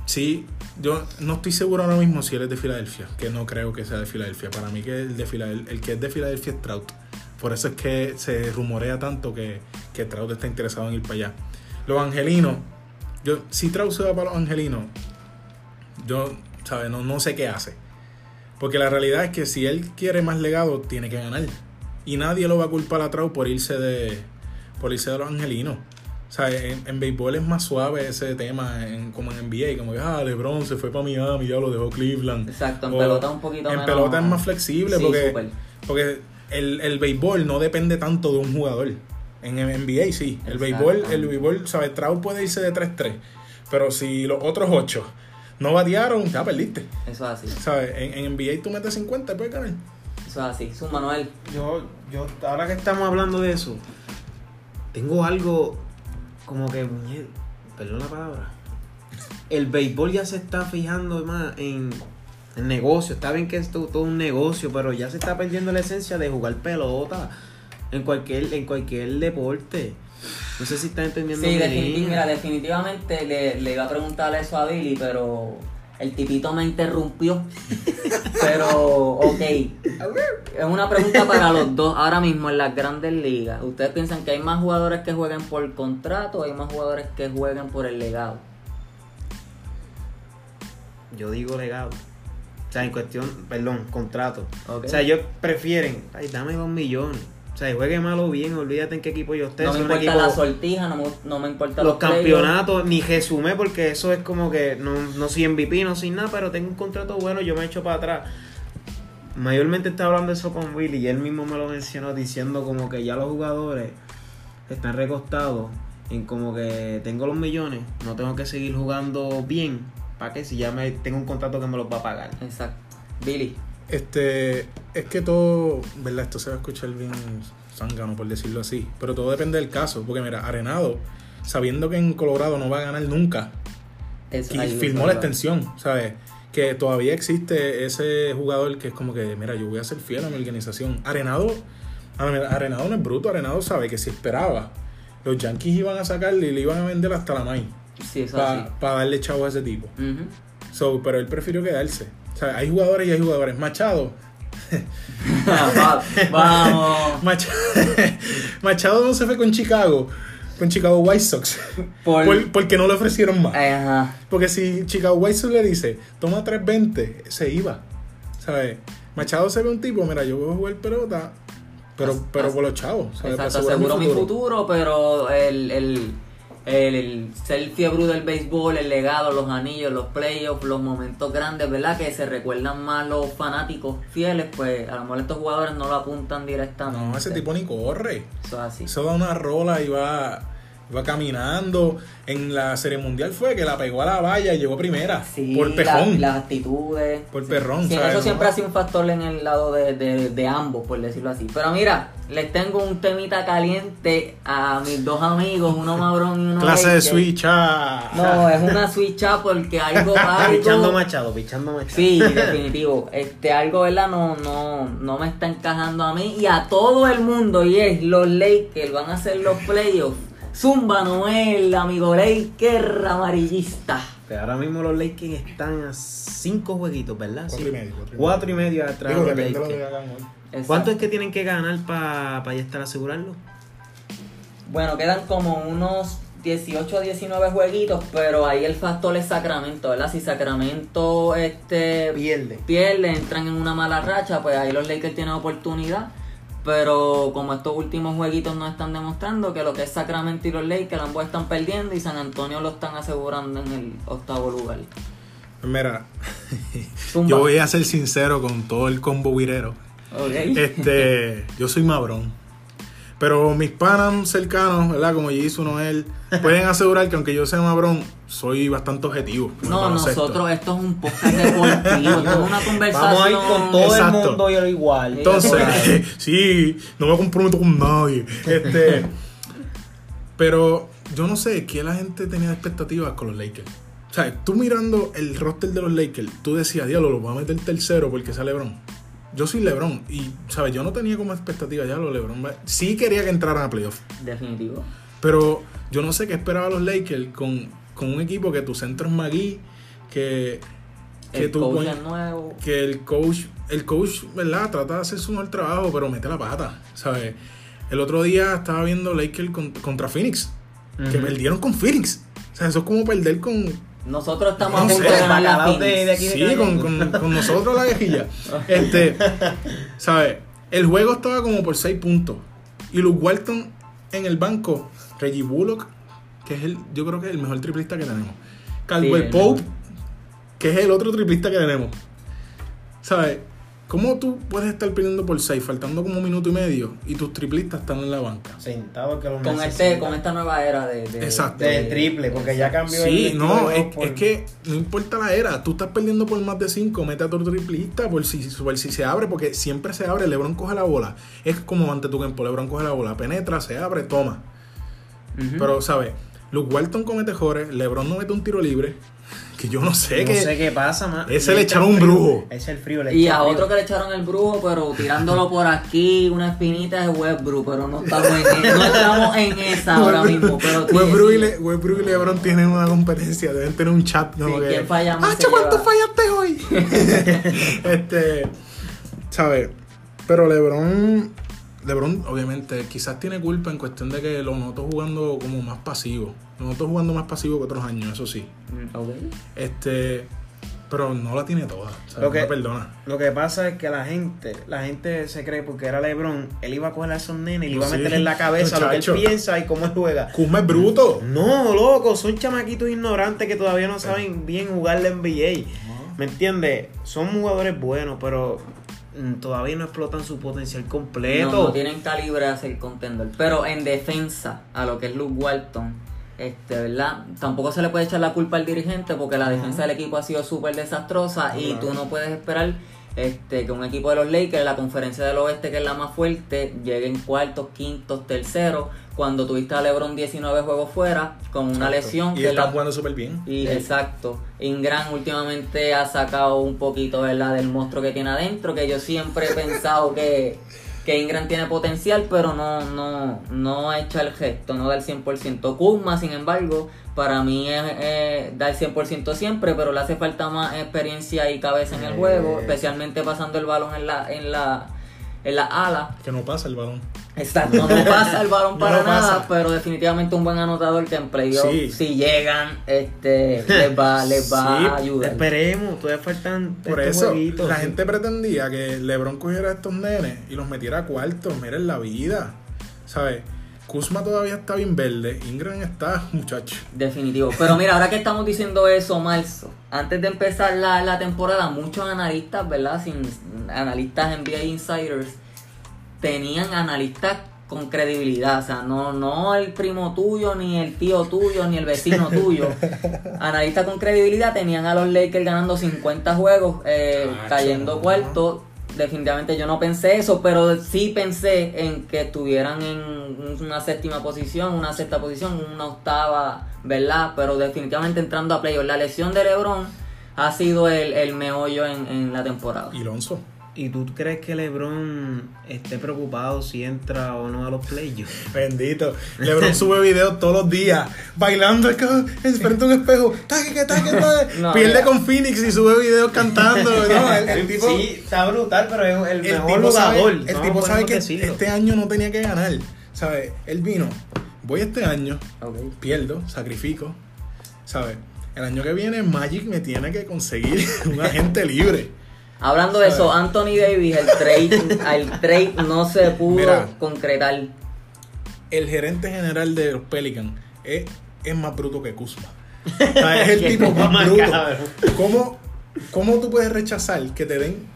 A: sí. Yo no estoy seguro ahora mismo si él es de Filadelfia, que no creo que sea de Filadelfia. Para mí que el, de que es de Filadelfia es Trout. Por eso es que se rumorea tanto que, que Trout está interesado en ir para allá. Los angelinos, yo, si Trout se va para los angelinos, yo, ¿sabes? No, no sé qué hace. Porque la realidad es que si él quiere más legado, tiene que ganar. Y nadie lo va a culpar a Trout por irse de, por irse de los angelinos. O sea, en, en béisbol es más suave ese tema, en, como en NBA, como que, ah, LeBron se fue para Miami, ya lo dejó Cleveland.
B: Exacto, en
A: O
B: pelota un poquito
A: En
B: menos-
A: pelota es más flexible
B: Sí,
A: porque, porque el, el béisbol no depende tanto de un jugador. En el NBA sí. El béisbol, el béisbol, ¿sabes? Trout puede irse de 3-3. Pero si los otros 8 no batearon, ya perdiste.
B: Eso es así,
A: ¿Sabes? En, en NBA tú metes 50 y puedes ganar.
B: eso es así. Su Manuel.
C: Yo, yo, ahora que estamos hablando de eso, tengo algo como que, perdón la palabra. El béisbol ya se está fijando más en, en negocio. Está bien que esto todo un negocio, pero ya se está perdiendo la esencia de jugar pelota en cualquier, en cualquier deporte. No sé si está entendiendo.
B: Sí, definitiv- mira, definitivamente le, le iba a preguntar eso a Billy, pero el tipito me interrumpió. pero, ok. Es una pregunta para los dos. Ahora mismo en las grandes ligas, ¿ustedes piensan que hay más jugadores que jueguen por contrato o hay más jugadores que jueguen por el legado?
C: Yo digo legado. O sea, en cuestión, perdón, contrato. O sea, ellos prefieren, ay, dame dos millones. O sea, juegue malo o bien, olvídate en qué equipo yo esté.
B: no me importa la sortija, no me, no me importa
C: los
B: playoffs.
C: campeonatos, ni resumé, porque eso es como que no, no soy MVP, no soy nada, pero tengo un contrato bueno, yo me echo para atrás. Mayormente está hablando eso con Willy y él mismo me lo mencionó diciendo como que ya los jugadores están recostados en como que tengo los millones, no tengo que seguir jugando bien, ¿para qué? Si ya me tengo un contrato que me los va a pagar.
B: Exacto. Billy.
A: Este, es que todo, ¿verdad? Esto se va a escuchar bien zángano, por decirlo así. Pero todo depende del caso. Porque mira, Arenado sabiendo que en Colorado no va a ganar nunca,
B: Eso
A: y firmó la extensión, ¿sabes? Que todavía existe ese jugador que es como que, mira, yo voy a ser fiel a mi organización. Arenado, Arenado no es bruto, Arenado sabe que si esperaba, los Yankees iban a sacarle y le iban a vender hasta la maíz
B: Sí,
A: para darle chavo a ese tipo. So, pero él prefirió quedarse. Sea, hay jugadores y hay jugadores. Machado. [LAUGHS]
B: Va- Vamos. [LAUGHS]
A: Machado, [LAUGHS] Machado no se fue con Chicago. Con Chicago White Sox.
B: Por-
A: Por- porque no le ofrecieron más.
B: Ajá.
A: Porque si Chicago White Sox le dice, toma 320, se iba. ¿Sabes? Machado se ve un tipo, mira, yo voy a jugar pelota, pero,
B: As-
A: pero
B: as-
A: por los chavos. ¿sabes?
B: Exacto, aseguro mi futuro, pero el, el, el, el ser fiebre del béisbol, el legado, los anillos, los playoffs, los momentos grandes, ¿verdad? Que se recuerdan más los fanáticos fieles, pues a lo mejor estos jugadores no lo apuntan directamente.
A: No, ese tipo ni corre.
B: Eso es así.
A: Eso da una rola y va, va caminando. En la Serie Mundial fue que la pegó a la valla y llegó primera.
B: Sí,
A: por
B: la-
A: pejón.
B: las actitudes.
A: Por
B: Sí.
A: perrón,
B: Sí,
A: ¿sabes?
B: eso
A: No.
B: siempre ha sido un factor en el lado de, de, de ambos, por decirlo así. Pero mira, les tengo un temita caliente a mis dos amigos, uno [LAUGHS] Mabrón y uno
A: Clase de
B: Baker.
A: switch. ah.
B: No, es una switcha porque algo [LAUGHS]
C: Pichando
B: algo
C: Machado, pichando Machado.
B: Sí, definitivo. Este algo, ¿verdad? No, no, no me está encajando a mí y a todo el mundo. Y es los Lakers van a hacer los playoffs. [LAUGHS] Zumba Noel, amigo Laker amarillista.
C: Pero ahora mismo los Lakers están a cinco jueguitos, ¿verdad?
A: Cuatro
C: Sí.
A: y medio, cuatro y
C: Cuatro y medio atrás
A: Digo,
C: de los
A: de.
C: ¿Cuánto es que tienen que ganar para ya estar asegurarlo?
B: Bueno, quedan como unos 18 a 19 jueguitos, pero ahí el factor es Sacramento, ¿verdad? Si Sacramento este,
C: Pierde.
B: pierde, entran en una mala racha, pues ahí los Lakers tienen oportunidad. Pero como estos últimos jueguitos nos están demostrando que lo que es Sacramento y los Lakers ambos están perdiendo y San Antonio lo están asegurando en el octavo lugar.
A: Pues Mira, [LAUGHS] yo voy a ser sincero con todo el combo virero. Este, yo soy mabrón. Pero mis panas cercanos, ¿verdad? Como Jisoo, Noel, pueden [LAUGHS] asegurar que aunque yo sea mabrón, soy bastante objetivo.
B: No, nosotros, esto es un podcast deportivo, esto es una conversación.
C: Vamos a ir con todo
A: Exacto.
C: el mundo y lo igual.
A: Entonces, [LAUGHS] [LAUGHS] sí, no me comprometo con nadie. Este, pero yo no sé qué la gente tenía de expectativas con los Lakers. O sea, tú mirando el roster de los Lakers, tú decías, diablo, lo voy a meter tercero porque sea LeBron. Yo soy LeBron y, ¿sabes? Yo no tenía como expectativa ya lo LeBron. Sí quería que entraran a playoff,
B: Definitivo.
A: pero yo no sé qué esperaba los Lakers con, con un equipo que tu centro es Magui, que, que
B: El
A: tú
B: coach es nuevo.
A: que el coach, el coach, ¿verdad? Trata de hacer su mejor trabajo, pero mete la pata, ¿sabes? El otro día estaba viendo Lakers con- contra Phoenix, que perdieron con Phoenix. O sea, eso es como perder con,
B: Nosotros estamos
A: No
B: a punto
A: sé,
B: de ganar la
C: de- de aquí de
A: sí, con, con- con nosotros la guejilla. [LAUGHS] Este, ¿sabes? El juego estaba como por 6 puntos. Y Luke Walton en el banco, Reggie Bullock, que es el, yo creo que es el mejor triplista que tenemos. Caldwell
B: el
A: Pope,
B: mejor.
A: que es el otro triplista que tenemos. ¿Sabes? ¿Cómo tú puedes estar perdiendo por 6, faltando como un minuto y medio, y tus triplistas están en la banca?
C: Sentado que lo
B: Con, este, con esta nueva era de, de,
A: Exacto.
C: De triple, porque ya cambió
A: Sí,
C: el
A: no, es,
C: por-
A: es que no importa la era, tú estás perdiendo por más de 5, mete a tu triplista por si, por si se abre, porque siempre se abre, Lebron coge la bola. Es como ante tu campo, Lebron coge la bola, penetra, se abre, toma. Pero, ¿sabes? Luke Walton comete jores, Lebron no mete un tiro libre, que yo no sé
C: no
A: que...
C: sé qué pasa, man.
A: Ese le echaron un brujo.
C: Es el frío. le
B: Y
C: echa
B: a otro que le echaron el brujo, pero tirándolo por aquí, una espinita de Westbrook, pero no estamos en, no estamos en esa [LAUGHS] ahora mismo. Pero
A: y. Le- Westbrook y Lebron tienen una competencia, deben tener un chat
B: Sí,
A: que...
B: ¿quién falla más
A: ¡Ah, ¿cuánto
B: lleva?
A: fallaste hoy? [LAUGHS] este, ¿sabes? Pero Lebron, Lebron obviamente quizás tiene culpa en cuestión de que lo noto jugando como más pasivo. Lo noto jugando más pasivo que otros años, eso sí.
B: Mm, ok.
A: Este, pero no la tiene toda, ¿sabes?
C: Lo que-
A: No perdona.
C: Lo que pasa es que la gente, la gente se cree porque era LeBron, él iba a coger a esos nenes y le iba a
A: Sí,
C: meter en la cabeza lo que él piensa y cómo él juega.
A: Kuzma es bruto.
C: No, loco, son chamaquitos ignorantes que todavía no saben bien jugar la NBA. ¿Me entiendes? Son jugadores buenos, pero todavía no explotan su potencial completo.
B: No, no tienen calibre a ser contender. Pero en defensa a lo que es Luke Walton, este, ¿verdad? Tampoco se le puede echar la culpa al dirigente porque la defensa del equipo ha sido súper desastrosa y tú no puedes esperar este, que un equipo de los Lakers, la conferencia del oeste que es la más fuerte, llegue en cuartos, quintos, terceros, cuando tuviste a LeBron 19 juegos fuera, con una
A: Exacto.
B: lesión.
A: Y
B: que
A: están
B: la-
A: jugando súper bien.
B: y exacto. Ingram últimamente ha sacado un poquito ¿verdad? del monstruo que tiene adentro, que yo siempre he pensado que, que Ingram tiene potencial, pero no, no, no ha hecho el gesto, no da el 100%. Kuzma, sin embargo, para mí es, eh, da el 100% siempre, pero le hace falta más experiencia y cabeza en el juego,
C: Eh.
B: especialmente pasando el balón en la, en la, en la ala.
A: Que no pasa el balón.
B: Exacto, no pasa el balón [LAUGHS]
A: No
B: para
A: pasa.
B: nada, pero definitivamente un buen anotador que en playoff,
A: Sí.
B: si llegan, este, les va, [LAUGHS] les va
A: Sí,
B: a ayudar.
C: Esperemos, todavía faltan
A: Por
C: estos
A: eso,
C: jueguitos.
A: la gente pretendía que LeBron cogiera a estos nenes y los metiera a cuartos. Miren la vida. ¿Sabes? Kuzma todavía está bien verde. Ingram está, [LAUGHS] muchacho.
B: Definitivo. Pero mira, ahora que estamos diciendo eso, Marzo, antes de empezar la, la temporada, muchos analistas, ¿verdad? Sin analistas NBA Insiders, tenían analistas con credibilidad, o sea, no, no el primo tuyo, ni el tío tuyo, ni el vecino [LAUGHS] tuyo. Analistas con credibilidad tenían a los Lakers ganando 50 juegos, eh, cayendo cuarto. Definitivamente yo no pensé eso, pero sí pensé en que estuvieran en una séptima posición, una sexta posición, una octava, ¿verdad? Pero definitivamente entrando a playoff. La lesión de LeBron ha sido el, el meollo en, en la temporada.
A: Y Lonzo.
C: ¿Y tú crees que LeBron esté preocupado si entra o no a los playoffs? [LAUGHS]
A: Bendito. LeBron sube videos todos los días. Bailando frente a un espejo. Taque, que taque, [LAUGHS] taque.
B: No,
A: Pierde con Phoenix y sube videos cantando. No, [LAUGHS] el, el tipo,
C: sí, está brutal, pero es el,
A: el
C: mejor jugador.
A: el
C: no
A: tipo sabe que
C: decirlo.
A: este año no tenía que ganar. ¿Sabes? Él vino. Voy este año. Pierdo, sacrifico, ¿sabes? El año que viene Magic me tiene que conseguir un agente libre.
B: Hablando de eso, Anthony Davis, el trade, el trade no se pudo
A: Mira.
B: concretar.
A: El gerente general de los Pelicans es, es más bruto que Kuzma. O sea, es el [LAUGHS] tipo más bruto. ¿Cómo, ¿Cómo tú puedes rechazar que te den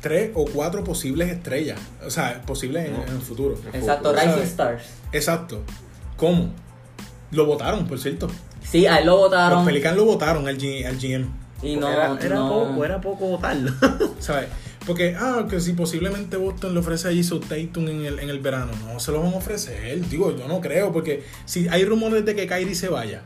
A: tres o cuatro posibles estrellas? O sea, posibles en, en el futuro.
B: Exacto,
A: ¿Sabes?
B: Rising Stars.
A: Exacto. ¿Cómo? Lo votaron, por cierto.
B: Sí, a él lo
A: Los
B: votaron
A: Pelicans lo votaron al, G- al GM.
B: Y no,
C: era, era
B: no-
C: poco, era poco votarlo. [LAUGHS]
A: ¿Sabes? Porque, ah, que si posiblemente Boston le ofrece a Jason Tatum en el, en el verano, no se lo van a ofrecer. Digo, yo no creo, porque si hay rumores de que Kyrie se vaya,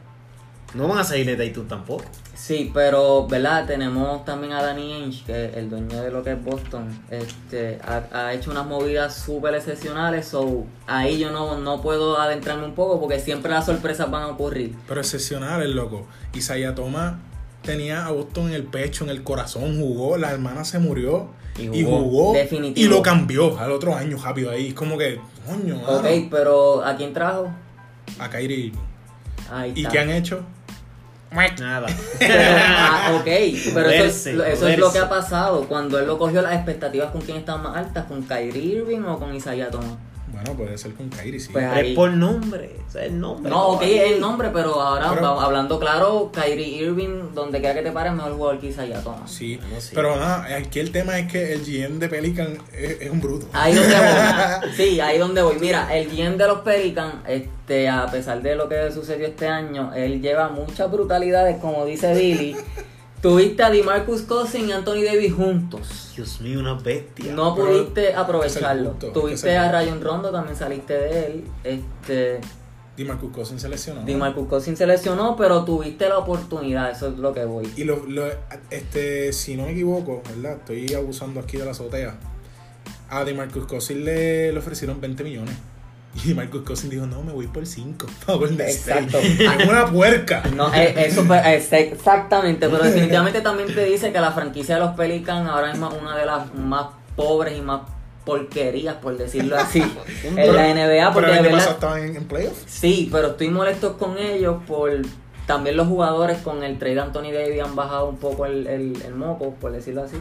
C: No van a salir de Tatum tampoco.
B: Sí, pero, ¿verdad? Tenemos también a Danny Ainge, que es el dueño de lo que es Boston. Este, ha, ha hecho unas movidas súper excepcionales, so ahí yo no, no puedo adentrarme un poco porque siempre las sorpresas van a ocurrir.
A: pero excepcional el loco. Isaiah Thomas tenía a Boston en el pecho, en el corazón, jugó, la hermana se murió
C: Y
A: y
C: jugó.
A: y lo cambió al otro año rápido ahí. Es como que, coño,
B: Ok,
A: mano,
B: pero ¿a quién trajo?
A: a Kyrie. Irving.
B: Ahí
A: ¿Y
B: está.
A: qué han hecho?
C: Nada.
B: Pero, [LAUGHS] ah, ok, pero eso, es, eso es lo que ha pasado. Cuando él lo cogió, las expectativas con quién estaban más altas, con Kyrie Irving o con Isaiah Thomas.
A: Bueno, puede ser con Kyrie, sí.
B: Pues, ahí-
C: es por nombre. O sea, el nombre.
B: No, ok, es el nombre, pero ahora
A: Pero-
B: hablando claro, Kyrie Irving, donde quiera que te pares, mejor jugador que Isaiah Thomas.
A: Sí,
C: Bueno, sí.
A: pero nada, aquí el tema es que el GM de Pelican es, es un bruto.
B: Ahí donde voy. [LAUGHS] Sí, ahí donde voy. Mira, el GM de los Pelicans, este, a pesar de lo que sucedió este año, él lleva muchas brutalidades, como dice Billy. Tuviste a DeMarcus Cousins y Anthony Davis juntos.
C: Dios mío, una bestia.
B: No pudiste aprovecharlo.
A: punto,
B: Tuviste a. Rayon Rondo, también saliste de él. Este,
A: DeMarcus Cousins se lesionó.
B: DeMarcus Cousins se lesionó, pero tuviste la oportunidad, eso es lo que voy.
A: Y lo, lo- este, si no me equivoco, ¿verdad? Estoy abusando aquí de la azotea. A DeMarcus Cousins le, le ofrecieron 20 millones. [LAUGHS] Y DeMarcus Cousins dijo, no, me voy por 5. [LAUGHS] Por Golden State.
B: Exacto.
A: Es [LAUGHS] una puerca.
B: No, eh, eso es exactamente, pero definitivamente también te dice que la franquicia de los Pelicans ahora mismo es una de las más pobres y más porquerías, por decirlo así, en la NBA, porque
A: Pero el año pasado estaban en, en playoffs.
B: sí, pero estoy molesto con ellos por también los jugadores con el trade de Anthony Davis han bajado un poco el, el, el moco, por decirlo así,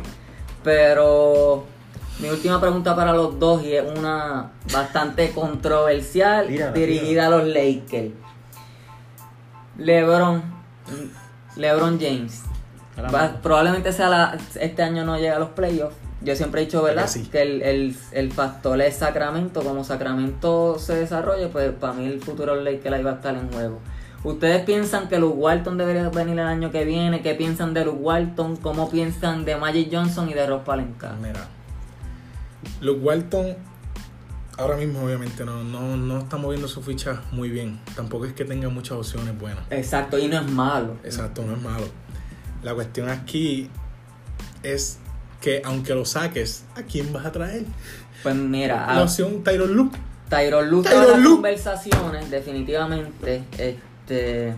B: pero mi última pregunta para los dos y es una bastante controversial
C: Tírala,
B: dirigida a los Lakers. LeBron, LeBron James, va- probablemente sea la, este año no llega a los playoffs. Yo siempre he dicho, ¿verdad?
A: Que sí.
B: Que el, el, el factor es Sacramento. Como Sacramento se desarrolle, pues para mí el futuro Lakers ahí va a estar en juego. ¿Ustedes piensan que Luke Walton debería venir el año que viene? ¿Qué piensan de Luke Walton? ¿Cómo piensan de Magic Johnson y de Ross Palenka?
A: Mira, Luke Walton ahora mismo obviamente no, no, no está moviendo su ficha muy bien. Tampoco es que tenga muchas opciones buenas.
B: Exacto, y no es malo.
A: Exacto, no es malo. La cuestión aquí es que aunque lo saques, ¿a quién vas a traer?
B: Pues mira,
A: La opción Tyron Luke.
B: Tyron Luke en las conversaciones, definitivamente. Este.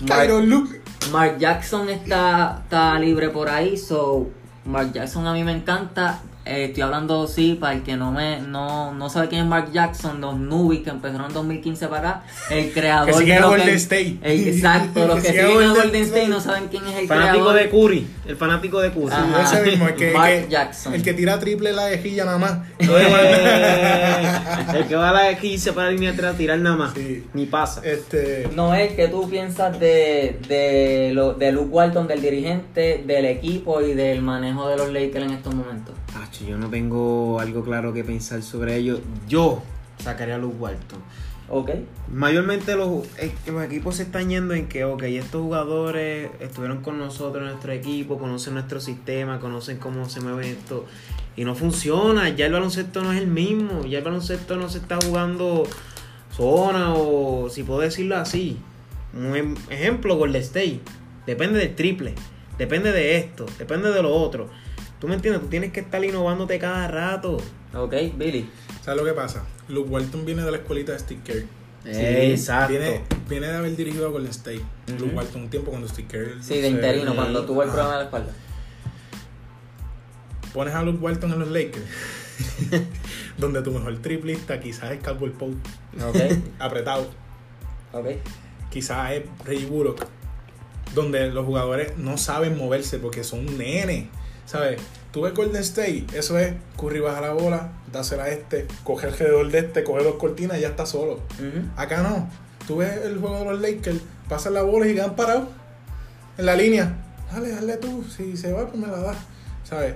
B: Mark,
A: Tyron Luke.
B: Mark Jackson está, está libre por ahí, so Mark Jackson a mí me encanta. Eh, estoy hablando, sí, para el que no me no, no sabe quién es Mark Jackson, los Nubis que empezaron en 2015 para acá, el creador
A: Que siguen
B: de
A: Golden [LAUGHS]
B: que-
A: State.
B: Exacto, los
A: Que
B: que
A: siguen Golden
B: Golden State no saben quién es el
C: Fanático
B: creador.
C: de Curry. El fanático de Curry.
B: Ajá.
A: Ese mismo, el que,
B: Mark
A: el que-
B: Jackson.
A: el que tira triple la dejilla nada más. [LAUGHS]
C: Eh, el que va a la 15 para la línea atrás a tirar nada más.
A: Sí.
C: Ni pasa.
A: Este,
B: Noel, ¿qué tú piensas de, de, lo, de Luke Walton, del dirigente, del equipo y del manejo de los Lakers en estos momentos?
C: Acho, yo no tengo algo claro que pensar sobre ello. Yo sacaría a Luke Walton.
B: ¿Ok?
C: Mayormente los, los equipos se están yendo en que, ok, estos jugadores estuvieron con nosotros en nuestro equipo, conocen nuestro sistema, conocen cómo se mueve esto. Y no funciona, ya el baloncesto no es el mismo, ya el baloncesto no se está jugando zona o si puedo decirlo así. Un em- ejemplo, Golden State. Depende del triple, depende de esto, depende de lo otro. ¿Tú me entiendes? Tú tienes que estar innovándote cada rato.
B: ¿Ok, Billy?
A: ¿Sabes lo que pasa? Luke Walton viene de la escuelita de Steve Kerr.
C: Exacto.
A: Viene, viene de haber dirigido a Golden State. Luke Walton un tiempo cuando Steve Kerr.
B: Sí, de interino, cuando tuvo el
A: Ajá.
B: problema de la espalda.
A: Pones a Luke Walton en los Lakers. [LAUGHS] donde tu mejor triplista quizás es Caldwell Pope.
B: ¿Ok? [LAUGHS]
A: Apretado.
B: ¿Ok?
A: Quizás es Reggie Bullock. Donde los jugadores no saben moverse porque son nenes. ¿Sabes? Tú ves Golden State, eso es Curry baja la bola, dásela a este, coge alrededor de este, coge dos cortinas y ya está solo. Acá no. Tú ves el juego de los Lakers, pasan la bola y quedan parados en la línea. Dale, dale tú. Si se va, pues me la das. ¿Sabes?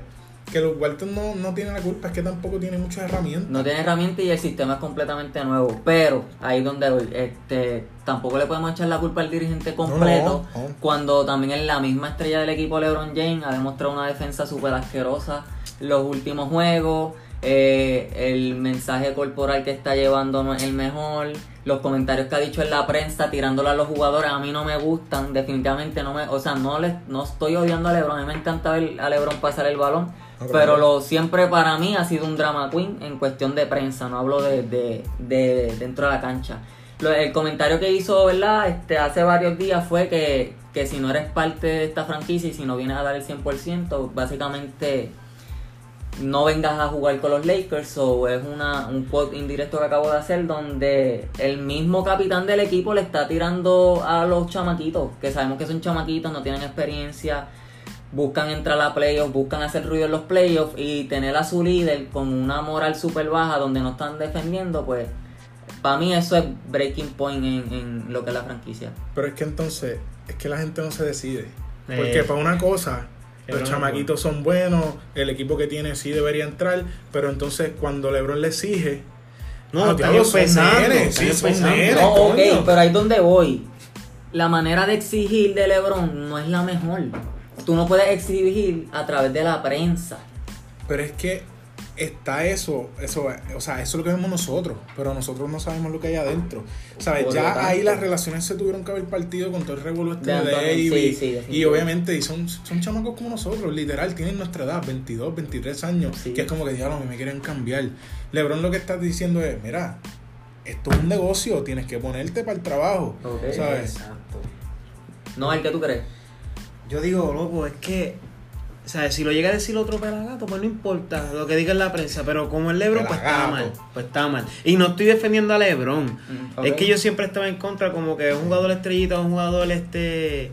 A: Que los Walton no, no tiene la culpa, es que tampoco tiene muchas herramientas.
B: No tiene herramientas y el sistema es completamente nuevo. Pero ahí donde este, tampoco le podemos echar la culpa al dirigente completo.
A: No, no, no.
B: Cuando también es la misma estrella del equipo LeBron James ha demostrado una defensa súper asquerosa los últimos juegos. eh, el mensaje corporal que está llevando no es el mejor. Los comentarios que ha dicho en la prensa tirándole a los jugadores a mí no me gustan. Definitivamente no me. O sea, no, le, no estoy odiando a LeBron. A mí me encanta ver a LeBron pasar el balón.
A: No,
B: Pero lo siempre para mí ha sido un drama queen en cuestión de prensa, no hablo de, de, de dentro de la cancha. Lo- el comentario que hizo, ¿verdad? Este, hace varios días fue que, que si no eres parte de esta franquicia y si no vienes a dar el 100%, básicamente no vengas a jugar con los Lakers o es una, un quote indirecto que acabo de hacer donde el mismo capitán del equipo le está tirando a los chamaquitos, que sabemos que son chamaquitos, no tienen experiencia, buscan entrar a playoffs, buscan hacer ruido en los playoffs y tener a su líder con una moral súper baja donde no están defendiendo, pues para mí eso es breaking point en, en lo que es la franquicia.
A: Pero es que entonces, es que la gente no se decide. Porque
C: Eh.
A: para una cosa, los
C: no,
A: chamaquitos son buenos, el equipo que tiene sí debería entrar, pero entonces cuando LeBron le exige,
C: No,
A: Ah, diablo, son nenes, sí, son nenes.
B: No, ok,
A: coño.
B: pero ahí es donde voy. La manera de exigir de LeBron no es la mejor. Tú no puedes exigir a través de la prensa.
A: pero es que está eso, eso, o sea, eso es lo que vemos nosotros, pero nosotros no sabemos lo que hay adentro. ¿Sabes? Ya ahí las relaciones se tuvieron que haber partido con todo el revuelo este
B: De
A: Davis.
B: sí, sí,
A: y obviamente y son, son chamacos como nosotros, literal, tienen nuestra edad, 22, 23 años,
B: Sí.
A: que es como que diablo, me quieren cambiar. LeBron lo que está diciendo es, mira, esto es un negocio, tienes que ponerte para el trabajo,
B: Ok.
A: ¿sabes?
C: Exacto.
B: No, el que tú crees.
C: Yo digo, loco, es que, o sea, si lo llega a decir otro pelagato, pues no importa lo que diga en la prensa, pero como el Lebron, pues está mal, pues está mal. Y no estoy defendiendo a Lebron.
B: Mm.
C: Es que yo siempre estaba en contra, como que un jugador estrellita, un jugador este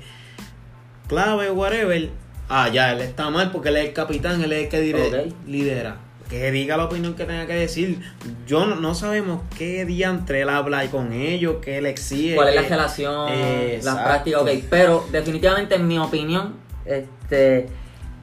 C: clave, whatever. Ah, ya, él está mal porque él es el capitán, él es el que lidera. Que diga la opinión que tenga que decir. Yo no, no sabemos qué diantre él habla con ellos, qué él exige.
B: ¿Cuál es la relación?
C: Eh,
B: la
C: exacto.
B: práctica, ok. Pero definitivamente en mi opinión, este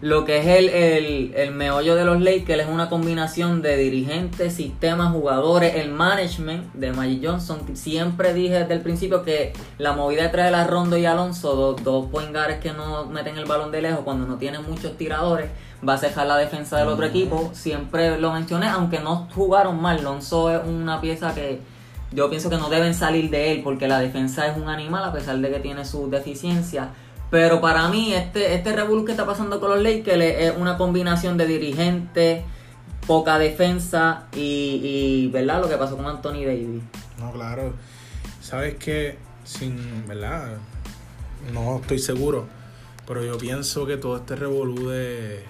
B: lo que es el, el, el meollo de los Lakers es una combinación de dirigentes, sistemas, jugadores, el management de Magic Johnson. Siempre dije desde el principio que la movida detrás de la Rondo y Alonso, dos, dos point guards que no meten el balón de lejos cuando no tienen muchos tiradores, va a cejar la defensa del otro equipo. Siempre lo mencioné, aunque no jugaron mal. Alonso es una pieza que yo pienso que no deben salir de él porque la defensa es un animal a pesar de que tiene sus deficiencias. Pero para mí, este, este revuelo que está pasando con los Lakers es una combinación de dirigentes, poca defensa y, y, ¿verdad? Lo que pasó con Anthony Davis.
A: No, claro. Sabes que, sin, ¿verdad? No estoy seguro. Pero yo pienso que todo este revolú de,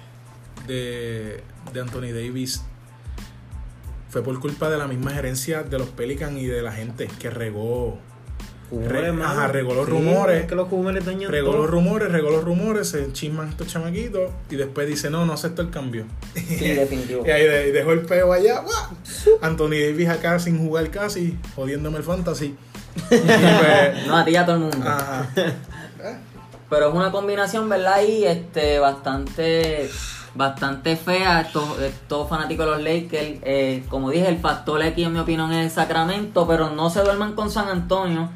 A: de, de Anthony Davis fue por culpa de la misma gerencia de los Pelicans y de la gente que regó Re, ajá, regó los
C: Sí,
A: rumores.
C: es que los jugadores dañan
A: Regó
C: todo.
A: los rumores, regó los rumores, se chisman estos chamaquitos y después dice, no, no acepto el cambio.
B: Sí, definitivo. [LAUGHS]
A: Y ahí de- dejó el peo allá. ¡guau! Anthony Davis acá sin jugar casi, jodiéndome el fantasy. [LAUGHS] Pues,
B: No, a ti y a todo el mundo.
A: ajá.
B: Pero es una combinación, ¿verdad? Y este, bastante, bastante fea. Estos, estos fanáticos de los Lakers, eh, como dije, el factor aquí en mi opinión es Sacramento, pero no se duerman con San Antonio.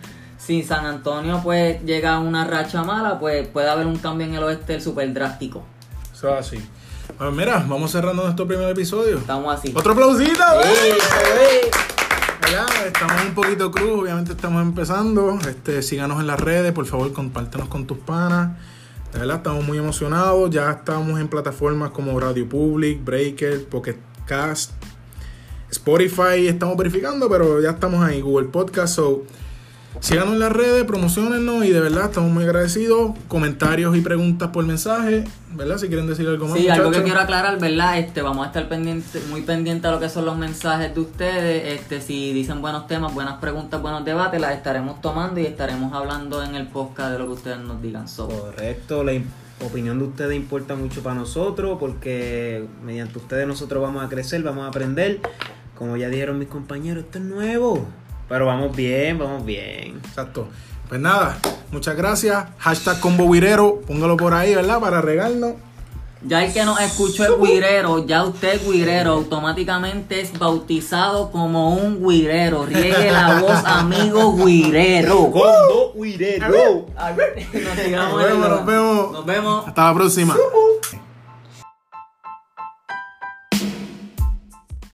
B: Si San Antonio pues llega a una racha mala, pues puede haber un cambio en el oeste súper drástico.
A: Eso es así. Bueno, mira, vamos cerrando nuestro primer episodio.
B: Estamos así.
A: Otro aplausito.
B: Sí,
A: ¿eh?
B: bebé.
A: Ya, estamos un poquito cruz, obviamente estamos empezando. Este, síganos en las redes, por favor, compártenos con tus panas. De verdad, estamos muy emocionados. Ya estamos en plataformas como Radio Public, Breaker, Pocket Cast, Spotify. Estamos verificando, pero ya estamos ahí. Google Podcast. So, síganos en las redes, promocionennos y de verdad estamos muy agradecidos. Comentarios y preguntas por mensaje, ¿verdad? Si quieren decir algo más.
B: Sí, algo que quiero aclarar, ¿verdad? Este, vamos a estar pendiente, muy pendientes a lo que son los mensajes de ustedes. Este, si dicen buenos temas, buenas preguntas, buenos debates, las estaremos tomando y estaremos hablando en el podcast de lo que ustedes nos digan. So,
C: Correcto, la opinión de ustedes importa mucho para nosotros porque mediante ustedes nosotros vamos a crecer, vamos a aprender. Como ya dijeron mis compañeros, esto es nuevo. Pero vamos bien, vamos bien.
A: Exacto. Pues nada, muchas gracias. Hashtag combo guirero, póngalo por ahí, ¿verdad? Para regarnos.
B: ya el que nos escuchó el guirero, ya usted guirero, automáticamente es bautizado como un guirero. Riegue la voz, amigo guirero.
C: Combo
B: ver, [LAUGHS] nos,
A: nos vemos.
B: Nos vemos.
A: Hasta la próxima.